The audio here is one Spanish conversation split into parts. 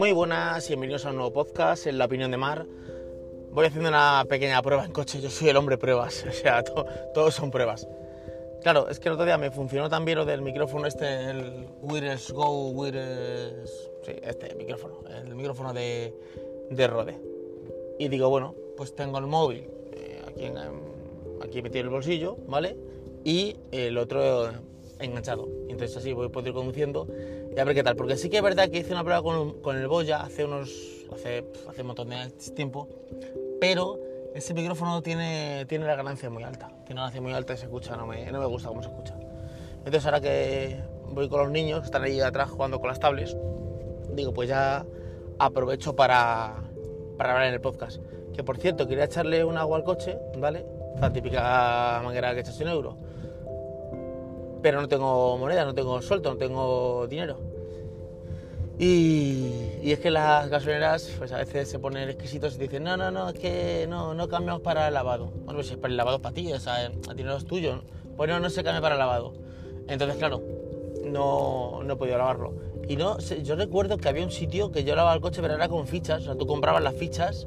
Muy buenas y bienvenidos a un nuevo podcast en La Opinión de Mar. Voy haciendo una pequeña prueba en coche, yo soy el hombre pruebas, o sea, to- todos son pruebas. Claro, es que el otro día me funcionó también lo del micrófono este, el Wireless Go, Wireless... Sí, este micrófono, el micrófono de, de Rode. Y digo, bueno, pues tengo el móvil eh, aquí, en, aquí metido en el bolsillo, ¿vale? Y el otro enganchado. Entonces así voy a poder ir conduciendo y a ver qué tal. Porque sí que es verdad que hice una prueba con, con el Boya hace unos... Hace, hace un montón de tiempo. Pero ese micrófono tiene, tiene la ganancia muy alta. Tiene una ganancia muy alta y se escucha, no me, no me gusta cómo se escucha. Entonces ahora que voy con los niños, que están ahí atrás jugando con las tablets, digo, pues ya aprovecho para, para hablar en el podcast. Que por cierto, quería echarle un agua al coche, ¿vale? La típica manguera que echas un euro. Pero no tengo moneda, no tengo suelto, no tengo dinero. Y, es que las gasolineras pues a veces se ponen exquisitos y dicen, no, no, no, es que no, no cambiamos para el lavado. Bueno, pues si es para el lavado para ti, o sea, el dinero es tuyo. Pues no, no se cambia para el lavado. Entonces, claro, no, no he podido lavarlo. Y no, yo recuerdo que había un sitio que yo lavaba el coche, pero era con fichas. O sea, tú comprabas las fichas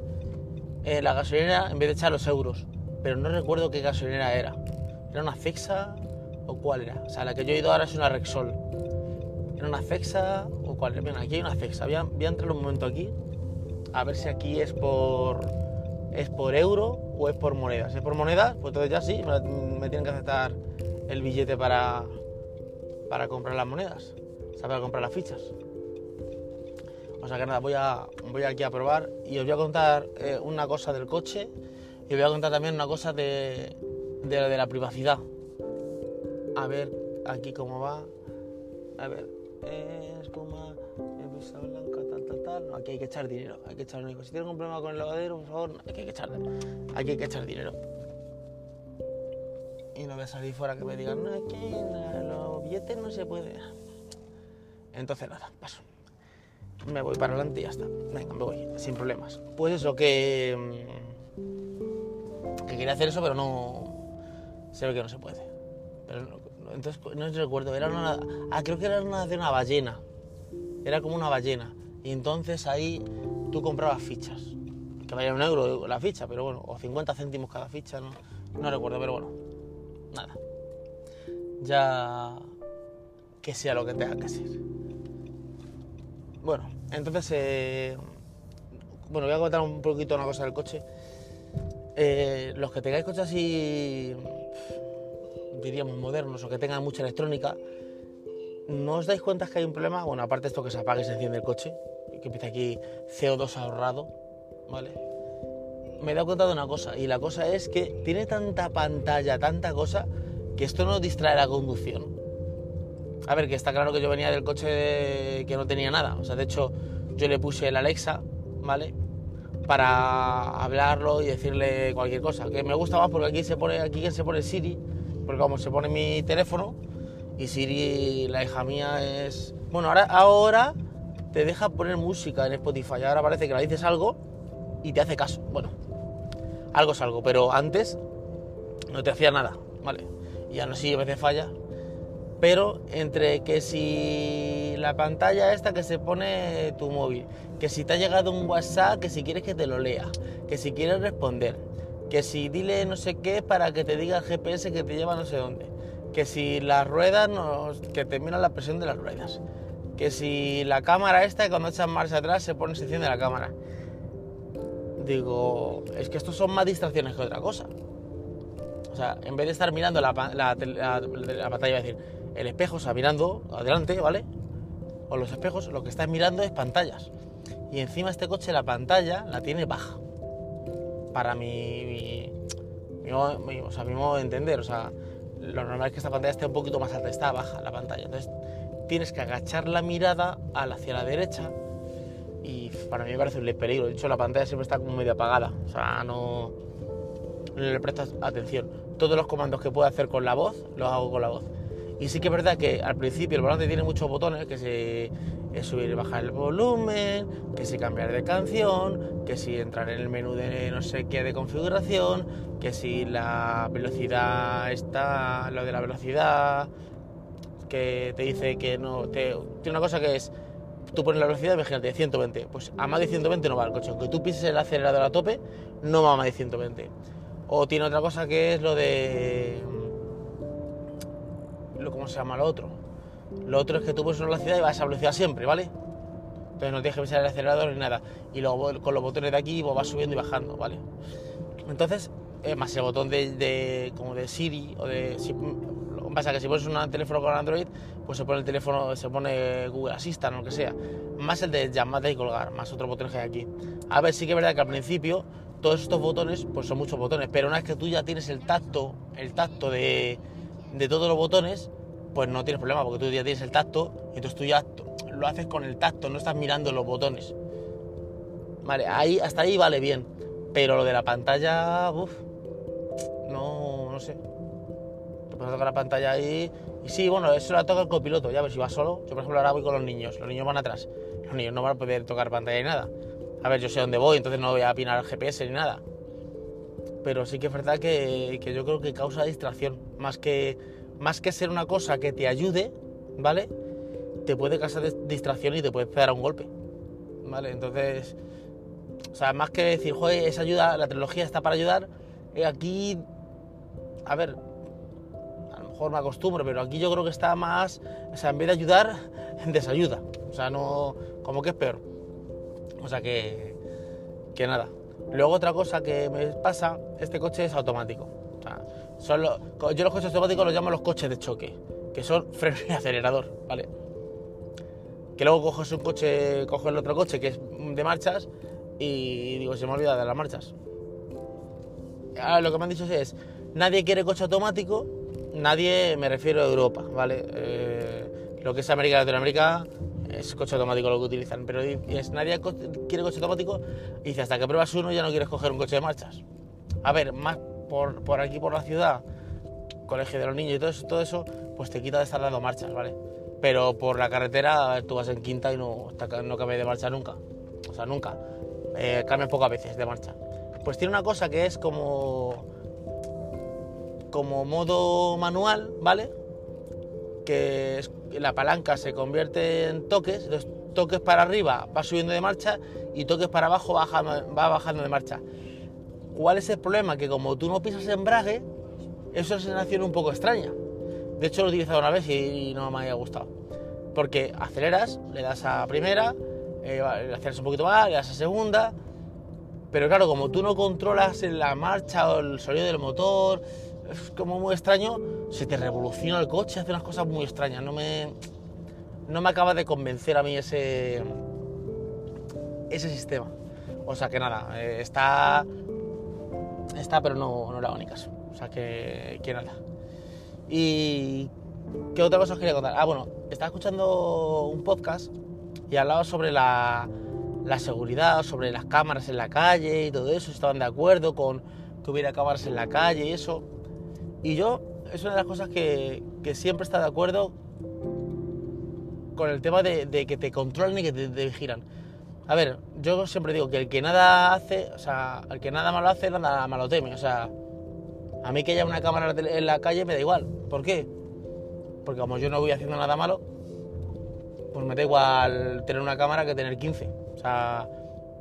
en la gasolinera en vez de echar los euros. Pero no recuerdo qué gasolinera era. ¿Era una Cexa o cuál era? O sea, la que yo he ido ahora es una Rexol. ¿Era una Cexa o cuál? Mira, aquí hay una Cexa. Voy a, a entrar un momento aquí a ver si aquí es por es por euro o es por monedas. Si es por monedas, pues entonces ya sí, me, me tienen que aceptar el billete para, para comprar las monedas, o sea, para comprar las fichas. O sea que nada, voy, a, voy aquí a probar y os voy a contar eh, una cosa del coche y os voy a contar también una cosa de, de, de la privacidad. A ver aquí cómo va. A ver, eh, espuma, blanca, tal, tal, tal. No, aquí hay que echar dinero. Hay que echar dinero. Si tienen un problema con el lavadero, por favor, aquí hay que echar, aquí hay que echar dinero. Y no voy a salir fuera que me digan, no, na- los billetes no se puede. Entonces nada, paso. Me voy para adelante y ya está. Venga, me voy, sin problemas. Pues eso, que. mm, que quería hacer eso, pero no. Se ve que no se puede. Pero entonces no recuerdo, era una. Ah, creo que era una de una ballena. Era como una ballena. Y entonces ahí tú comprabas fichas. Que valía un euro la ficha, pero bueno, o 50 céntimos cada ficha, no, no recuerdo, pero bueno, nada. Ya que sea lo que tenga que ser. Bueno, entonces, eh, bueno, voy a contar un poquito una cosa del coche. Eh, los que tengáis coches así, diríamos modernos o que tengan mucha electrónica, ¿no os dais cuenta que hay un problema? Bueno, aparte esto que se apaga y se enciende el coche, que empieza aquí CO2 ahorrado, ¿vale? Me he dado cuenta de una cosa, y la cosa es que tiene tanta pantalla, tanta cosa, que esto no distrae la conducción. A ver, que está claro que yo venía del coche que no tenía nada. O sea, de hecho, yo le puse el Alexa, ¿vale? Para hablarlo y decirle cualquier cosa. Que me gusta más porque aquí se pone, aquí se pone Siri, porque como se pone mi teléfono, y Siri, la hija mía, es. Bueno, ahora, ahora te deja poner música en Spotify. Ahora parece que le dices algo y te hace caso. Bueno, algo es algo, pero antes no te hacía nada, ¿vale? Y aún así a veces falla. Pero entre que si la pantalla esta que se pone tu móvil, que si te ha llegado un WhatsApp, que si quieres que te lo lea, que si quieres responder, que si dile no sé qué para que te diga el GPS que te lleva no sé dónde, que si las ruedas, que te mira la presión de las ruedas, que si la cámara esta, cuando echas marcha atrás se pone sección de la cámara. Digo, es que estos son más distracciones que otra cosa. O sea, en vez de estar mirando la, la, la- la pantalla, decir, el espejo, sea, mirando adelante, ¿vale? O los espejos, lo que estás mirando es pantallas. Y encima este coche la pantalla la tiene baja. Para mi, mi, o sea, mi modo de entender. O sea, lo normal es que esta pantalla esté un poquito más alta, está baja la pantalla. Entonces tienes que agachar la mirada hacia la derecha y para mí me parece un peligro. De hecho, la pantalla siempre está como medio apagada. O sea, no, no le prestas atención. Todos los comandos que puedo hacer con la voz, los hago con la voz. Y sí que es verdad que al principio el volante tiene muchos botones, que si subir y bajar el volumen, que si cambiar de canción, que si entrar en el menú de no sé qué de configuración, que si la velocidad está, lo de la velocidad, que te dice que no, tiene una cosa que es tú pones la velocidad, imagínate, de 120. Pues a más de 120 no va el coche. Aunque tú pises el acelerador a tope, no va a más de 120. O tiene otra cosa que es lo de... Lo, ¿Cómo se llama lo otro? Lo otro es que tú pones una velocidad y vas a velocidad siempre, ¿vale? Entonces no tienes que pisar el acelerador ni nada. Y luego con los botones de aquí pues, vas subiendo y bajando, ¿vale? Entonces, eh, más el botón de, como de Siri o de... Si, pasa que si pones un teléfono con Android, pues se pone el teléfono, se pone Google Assistant o lo que sea. Más el de llamada y colgar, más otro botón que hay aquí. A ver, sí que es verdad que al principio todos estos botones, pues son muchos botones, pero una vez que tú ya tienes el tacto, el tacto de, de todos los botones, pues no tienes problema, porque tú ya tienes el tacto, y entonces tú ya lo haces con el tacto, no estás mirando los botones. Vale, ahí, hasta ahí vale bien, pero lo de la pantalla, uff, no, no sé. Te puedes tocar la pantalla ahí, y sí, bueno, eso lo toca el copiloto, ya ver si va solo. Yo, por ejemplo, ahora voy con los niños, los niños van atrás, los niños no van a poder tocar pantalla ni nada a ver, yo sé dónde voy, entonces no voy a opinar al GPS ni nada. Pero sí que es verdad que, yo creo que causa distracción. Más que, más que ser una cosa que te ayude, ¿vale? Te puede causar distracción y te puede dar un golpe. ¿Vale? Entonces, o sea, más que decir, joder, esa ayuda, la tecnología está para ayudar, eh, aquí, a ver, a lo mejor me acostumbro, pero aquí yo creo que está más, o sea, en vez de ayudar, desayuda. O sea, no, como que es peor. O sea que, que nada. Luego otra cosa que me pasa, este coche es automático. Yo los coches automáticos los llamo los coches de choque, que son freno y acelerador, ¿vale? Que luego coges un coche, coges el otro coche que es de marchas y digo, se me olvida de las marchas. Ahora lo que me han dicho es, nadie quiere coche automático, nadie, me refiero a Europa, ¿vale? Eh, lo que es América Latinoamérica, es coche automático lo que utilizan, pero nadie quiere coche automático y dice, hasta que pruebas uno ya no quieres coger un coche de marchas. A ver, más por, por aquí, por la ciudad, colegio de los niños y todo eso, todo eso, pues te quita de estar dando marchas, ¿vale? Pero por la carretera tú vas en quinta y no, no cambia de marcha nunca. O sea, nunca. Eh, cambia pocas veces de marcha. Pues tiene una cosa que es como como modo manual, ¿vale? Que la palanca se convierte en toques, los toques para arriba va subiendo de marcha y toques para abajo baja, va bajando de marcha. ¿Cuál es el problema? Que como tú no pisas embrague, eso es una sensación un poco extraña. De hecho lo he utilizado una vez y no me había gustado. Porque aceleras, le das a primera, eh, le aceleras un poquito más, le das a segunda, pero claro, como tú no controlas la marcha o el sonido del motor, es como muy extraño, se te revoluciona el coche, hace unas cosas muy extrañas, no me, no me acaba de convencer a mí ese, ese sistema. O sea que nada, eh, está, está pero no, no le hago caso. O sea que, que nada. Y ¿qué otra cosa os quería contar? Ah, bueno, estaba escuchando un podcast y hablaba sobre la, la seguridad, sobre las cámaras en la calle y todo eso, estaban de acuerdo con que hubiera cámaras en la calle y eso. Y yo, es una de las cosas que, siempre está de acuerdo con el tema de, que te controlen y que te, vigilan. A ver, yo siempre digo que el que nada hace, o sea, el que nada malo hace, nada malo teme. O sea, a mí que haya una cámara en la calle me da igual. ¿Por qué? Porque como yo no voy haciendo nada malo, pues me da igual tener una cámara que tener 15. O sea,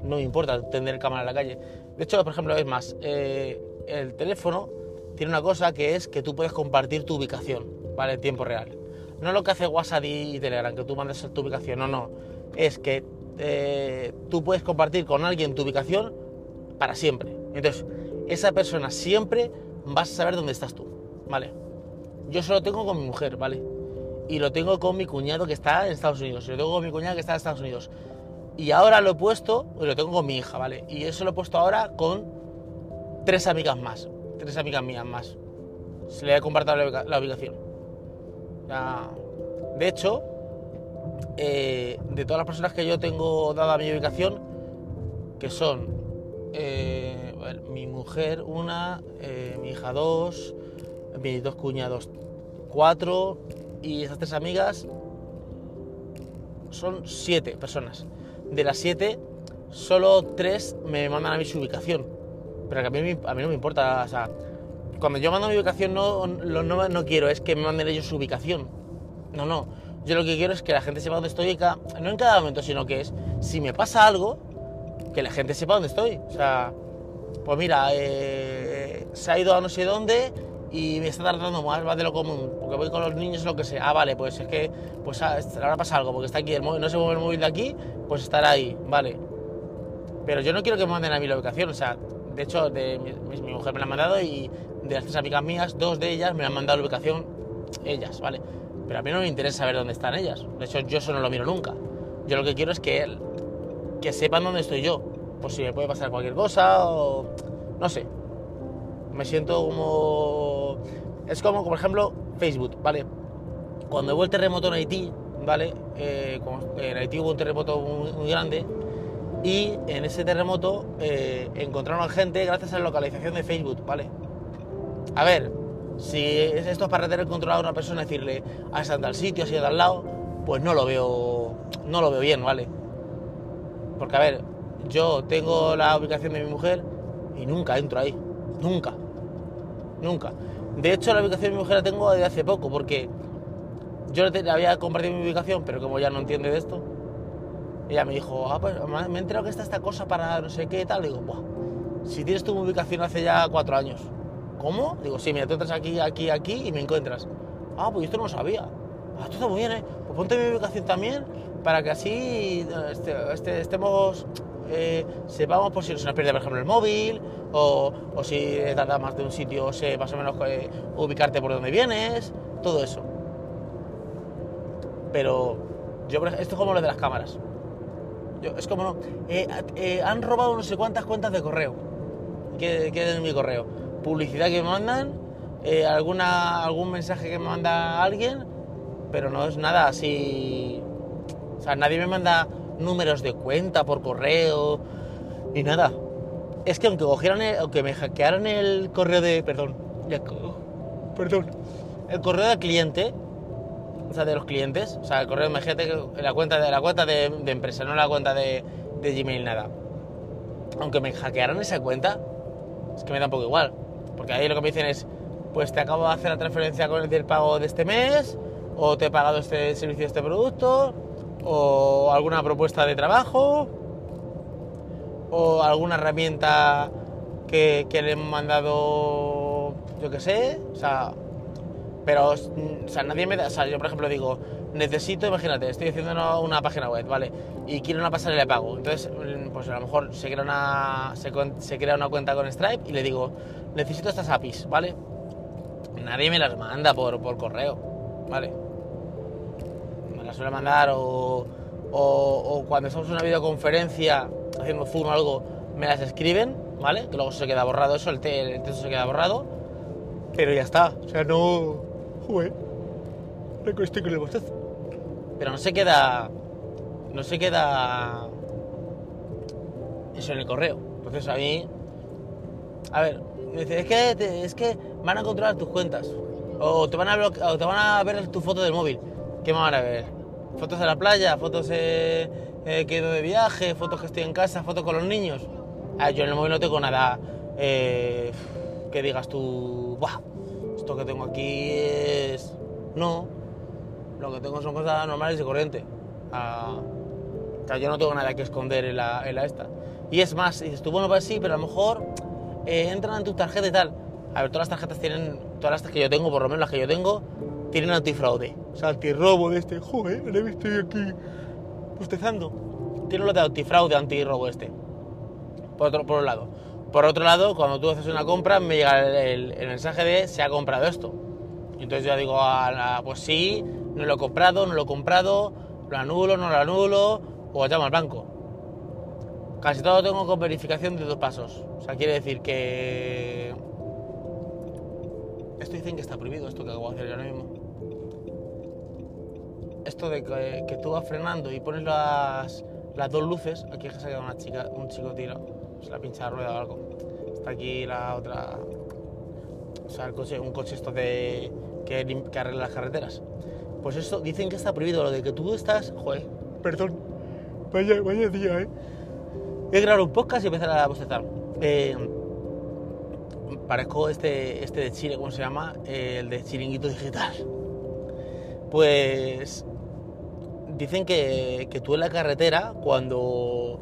no me importa tener cámara en la calle. De hecho, por ejemplo, es más, eh, el teléfono tiene una cosa que es que tú puedes compartir tu ubicación, ¿vale? En tiempo real. No lo que hace WhatsApp y Telegram, que tú mandes tu ubicación, no, no. Es que eh, tú puedes compartir con alguien tu ubicación para siempre. Entonces, esa persona siempre vas a saber dónde estás tú, ¿vale? Yo solo tengo con mi mujer, ¿vale? Y lo tengo con mi cuñado que está en Estados Unidos. Y lo tengo con mi cuñada que está en Estados Unidos. Y ahora lo he puesto, lo tengo con mi hija, ¿vale? Y eso lo he puesto ahora con tres amigas más tres amigas mías más. Se le ha compartido la, ubicación. de hecho, eh, de todas las personas que yo tengo dada mi ubicación, que son eh, mi mujer una, eh, mi hija dos, mis dos cuñados cuatro y esas tres amigas son siete personas. De las siete, solo tres me mandan a mí su ubicación pero que a mí, a mí no me importa, o sea, cuando yo mando mi ubicación no, no, no, quiero, es que me manden ellos su ubicación. No, no, Yo lo que quiero es que la gente sepa dónde estoy, no en cada momento, sino que es, si me pasa algo, que la gente sepa dónde estoy. O sea, pues mira, eh, se ha ido a no sé dónde y me está tardando más, más de lo común, porque voy con los niños lo que sea. Ah, vale, pues es que pues ah, ahora pasa algo, porque está aquí el no se mueve el móvil de aquí, pues estará ahí, vale. Pero yo no quiero que me manden a mí la ubicación, o sea, de hecho, de, mi, mujer me la ha mandado y de las tres amigas mías, dos de ellas me han mandado la ubicación ellas, ¿vale? Pero a mí no me interesa saber dónde están ellas. De hecho, yo eso no lo miro nunca. Yo lo que quiero es que, que sepan dónde estoy yo. Por si me puede pasar cualquier cosa o... No sé. Me siento como... Es como, por ejemplo, Facebook, ¿vale? Cuando hubo el terremoto en Haití, ¿vale? Eh, en Haití hubo un terremoto muy, grande y en ese terremoto eh, encontraron gente gracias a la localización de Facebook, ¿vale? A ver, si esto es para tener controlado a una persona, decirle, a esa tal sitio, así de al lado, pues no lo veo, no lo veo bien, ¿vale? Porque a ver, yo tengo la ubicación de mi mujer y nunca entro ahí, nunca, nunca. De hecho, la ubicación de mi mujer la tengo desde hace poco, porque yo le había compartido mi ubicación, pero como ya no entiende de esto, ella me dijo, ah, pues me he enterado que está esta cosa para no sé qué y tal. digo, Buah, si tienes tu ubicación hace ya cuatro años, ¿Cómo? Digo, sí, mira, tú entras aquí, aquí, aquí y me encuentras. Ah, pues esto no lo sabía. Ah, esto está muy bien, ¿eh? Pues ponte mi ubicación también para que así este, este, estemos, eh, sepamos por si se nos pierde, por ejemplo, el móvil o, o si tarda más de un sitio, sé más o menos eh, ubicarte por donde vienes, todo eso. Pero yo, esto es como lo de las cámaras. Es como, eh, han robado no sé cuántas cuentas de correo. ¿Qué, qué es mi correo? publicidad que me mandan, eh, alguna, algún mensaje que me manda alguien, pero no es nada así. O sea, nadie me manda números de cuenta por correo, ni nada. Es que aunque cogieran aunque me hackearan el correo de. Perdón, perdón. El correo del cliente, de los clientes, o sea, el correo, imagínate la cuenta de la cuenta de, empresa, no la cuenta de, de Gmail, nada. Aunque me hackearan esa cuenta, es que me da un poco igual. Porque ahí lo que me dicen es, pues te acabo de hacer la transferencia con el del pago de este mes, o te he pagado este servicio, este producto, o alguna propuesta de trabajo, o alguna herramienta que, le he mandado, yo qué sé, o sea, pero, o sea, nadie me da, o sea, yo por ejemplo digo, necesito, imagínate, estoy haciendo una, página web, ¿vale? Y quiero una pasarela de pago. Entonces, pues a lo mejor se crea una, se crea una cuenta con Stripe y le digo, necesito estas APIs, ¿vale? Nadie me las manda por, por correo, ¿vale? Me las suele mandar o, o, cuando estamos en una videoconferencia haciendo Zoom o algo, me las escriben, ¿vale? Que luego se queda borrado eso, el, texto se queda borrado, pero ya está, o sea, no... Joder, estoy con el bostezo. Pero no se queda... No se queda... Eso en el correo. Entonces a mí... A ver, me dice, es que, es que van a controlar tus cuentas. O te van a, o te van a ver tu foto del móvil. ¿Qué me van a ver? Fotos de la playa, fotos eh, eh, que he ido de viaje, fotos que estoy en casa, fotos con los niños. Ah, yo en el móvil no tengo nada eh, que digas tú, Buah, esto que tengo aquí es... No, lo que tengo son cosas normales y corrientes. Ah, o sea, yo no tengo nada que esconder en la, en la esta. Y es más, dices tú, bueno, pues sí, pero a lo mejor eh, entran en tu tarjeta y tal. A ver, todas las tarjetas tienen, todas las que yo tengo, por lo menos las que yo tengo, tienen antifraude. O sea, antirrobo de este. Joder, me estoy aquí bostezando. Tiene lo de antifraude, antirrobo este. Por otro, por un lado. Por otro lado, cuando tú haces una compra, me llega el, mensaje de se ha comprado esto. entonces yo digo, pues sí, no lo he comprado, no lo he comprado, lo anulo, no lo anulo, o llamo al banco. Casi todo tengo con verificación de dos pasos. O sea, quiere decir que... Esto dicen que está prohibido, esto que acabo de hacer ahora mismo. Esto de que, tú vas frenando y pones las, las dos luces, aquí es que se una chica, un chico tiro, se la pincha la rueda o algo. Está aquí la otra... O sea, el coche, un coche esto de... que, que arregla las carreteras. Pues eso, dicen que está prohibido, lo de que tú estás... Joder, perdón. Vaya, vaya día, ¿eh? Voy a grabar un podcast y empezar a bostezar. Eh, parezco este, este de Chile, ¿cómo se llama? Eh, el de Chiringuito Digital. Pues dicen que, que tú en la carretera, cuando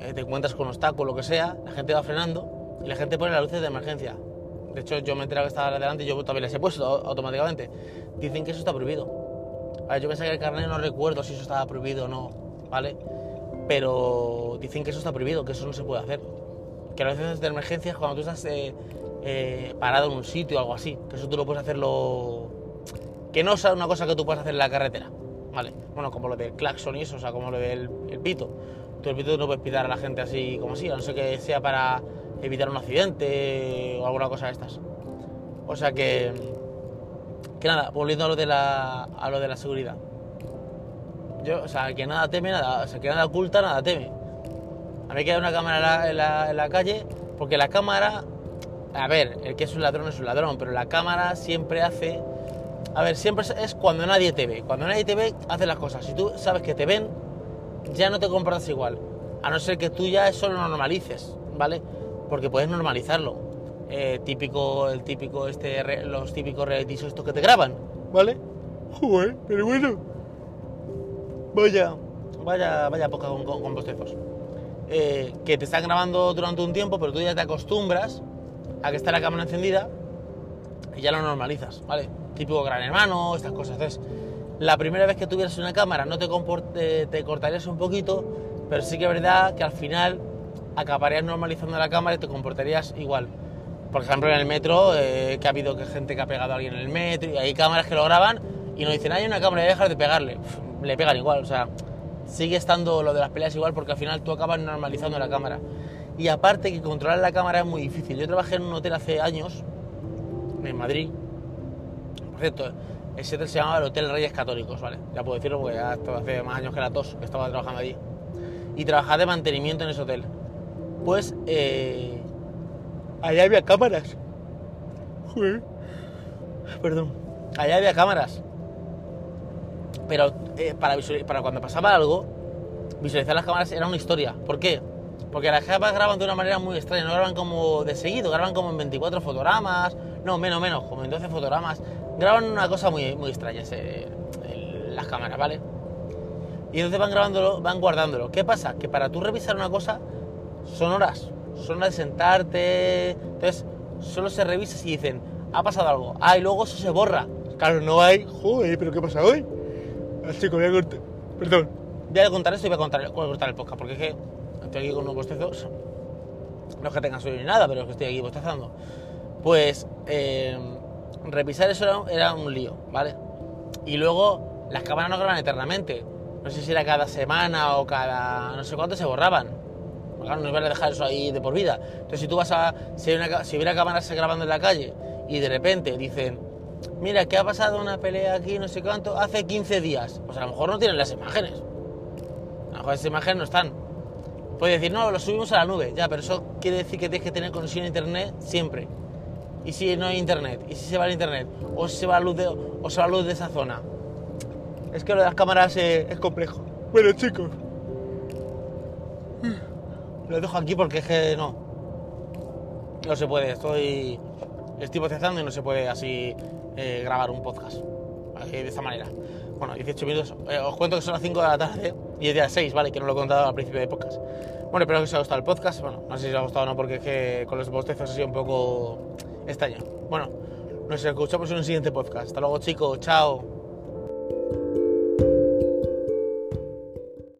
eh, te encuentras con un obstáculo o lo que sea, la gente va frenando y la gente pone las luces de emergencia. De hecho, yo me he enterado que estaba adelante y yo también las he puesto automáticamente. Dicen que eso está prohibido. A ver, yo pensaba que el carnet no recuerdo si eso estaba prohibido o no, ¿vale? Pero dicen que eso está prohibido, que eso no se puede hacer. Que las luces de emergencia es cuando tú estás eh, eh, parado en un sitio o algo así. Que eso tú lo puedes hacerlo... Que no es una cosa que tú puedes hacer en la carretera, ¿vale? Bueno, como lo del claxon y eso, o sea, como lo del el pito. Tú el pito no puedes pitar a la gente así como así, a no ser que sea para evitar un accidente o alguna cosa de estas. O sea que, que nada, volviendo a lo de la, a lo de la seguridad. Yo, o sea, que nada teme, nada, o sea, que nada oculta, nada teme. A mí que hay una cámara en la, en la, calle, porque la cámara, a ver, el que es un ladrón es un ladrón, pero la cámara siempre hace, a ver, siempre es cuando nadie te ve. Cuando nadie te ve, hace las cosas. Si tú sabes que te ven, ya no te comportas igual. A no ser que tú ya eso lo normalices, ¿vale? porque puedes normalizarlo. Eh, típico, el típico, este, los típicos reality estos que te graban, ¿vale? Joder, pero bueno. Vaya, vaya, vaya poca con, con, eh, que te están grabando durante un tiempo, pero tú ya te acostumbras a que está la cámara encendida y ya lo normalizas, ¿vale? Típico gran hermano, estas cosas. Entonces, la primera vez que tuvieras una cámara no te, te, te cortarías un poquito, pero sí que es verdad que al final acabarías normalizando la cámara y te comportarías igual. Por ejemplo, en el metro, eh, que ha habido gente que ha pegado a alguien en el metro y hay cámaras que lo graban y nos dicen, hay una cámara, y dejar de pegarle. le pegan igual, o sea, sigue estando lo de las peleas igual porque al final tú acabas normalizando la cámara. Y aparte que controlar la cámara es muy difícil. Yo trabajé en un hotel hace años, en Madrid. Por cierto, ese hotel se llamaba el Hotel Reyes Católicos, ¿vale? Ya puedo decirlo porque ya hace más años que la tos que estaba trabajando allí. Y trabajaba de mantenimiento en ese hotel pues eh, allá había cámaras. Perdón. Allá había cámaras. Pero eh, para, para cuando pasaba algo, visualizar las cámaras era una historia. ¿Por qué? Porque las cámaras graban de una manera muy extraña, no graban como de seguido, graban como en 24 fotogramas, no, menos, menos, como en 12 fotogramas. Graban una cosa muy, muy extraña las cámaras, ¿vale? Y entonces van grabándolo, van guardándolo. ¿Qué pasa? Que para tú revisar una cosa son horas, son horas de sentarte, entonces solo se revisa si dicen, ha pasado algo, ah, y luego eso se borra. Claro, no hay, joder, pero ¿qué pasa hoy? Así que voy a cortar, perdón, voy a contar esto y voy a, contar, voy a cortar el podcast, porque es que estoy aquí con unos bostezos, no es que tenga sueño ni nada, pero es que estoy aquí bostezando. Pues eh, revisar eso era, un lío, ¿vale? Y luego las cámaras no graban eternamente. No sé si era cada semana o cada no sé cuánto se borraban claro, no iban a dejar eso ahí de por vida. Entonces, si tú vas a. Si, una, si hubiera cámaras grabando en la calle y de repente dicen, mira, que ha pasado una pelea aquí, no sé cuánto, hace 15 días, pues a lo mejor no tienen las imágenes. A lo mejor esas imágenes no están. Puede decir, no, lo subimos a la nube, ya, pero eso quiere decir que tienes que tener conexión a internet siempre. ¿Y si no hay internet? ¿Y si se va el internet? ¿O se va la luz de, o se va la luz de esa zona? Es que lo de las cámaras eh, es complejo. Bueno, chicos, lo dejo aquí porque es que no. No se puede, estoy. Estoy procesando y no se puede así eh, grabar un podcast. de esta manera. Bueno, 18 minutos. Eh, os cuento que son las 5 de la tarde y es día 6, ¿vale? Que no lo he contado al principio del podcast. Bueno, espero que os haya gustado el podcast. Bueno, no sé si os ha gustado o no, porque es que con los bostezos ha sido un poco extraño. Bueno, nos escuchamos en un siguiente podcast. Hasta luego, chicos. Chao.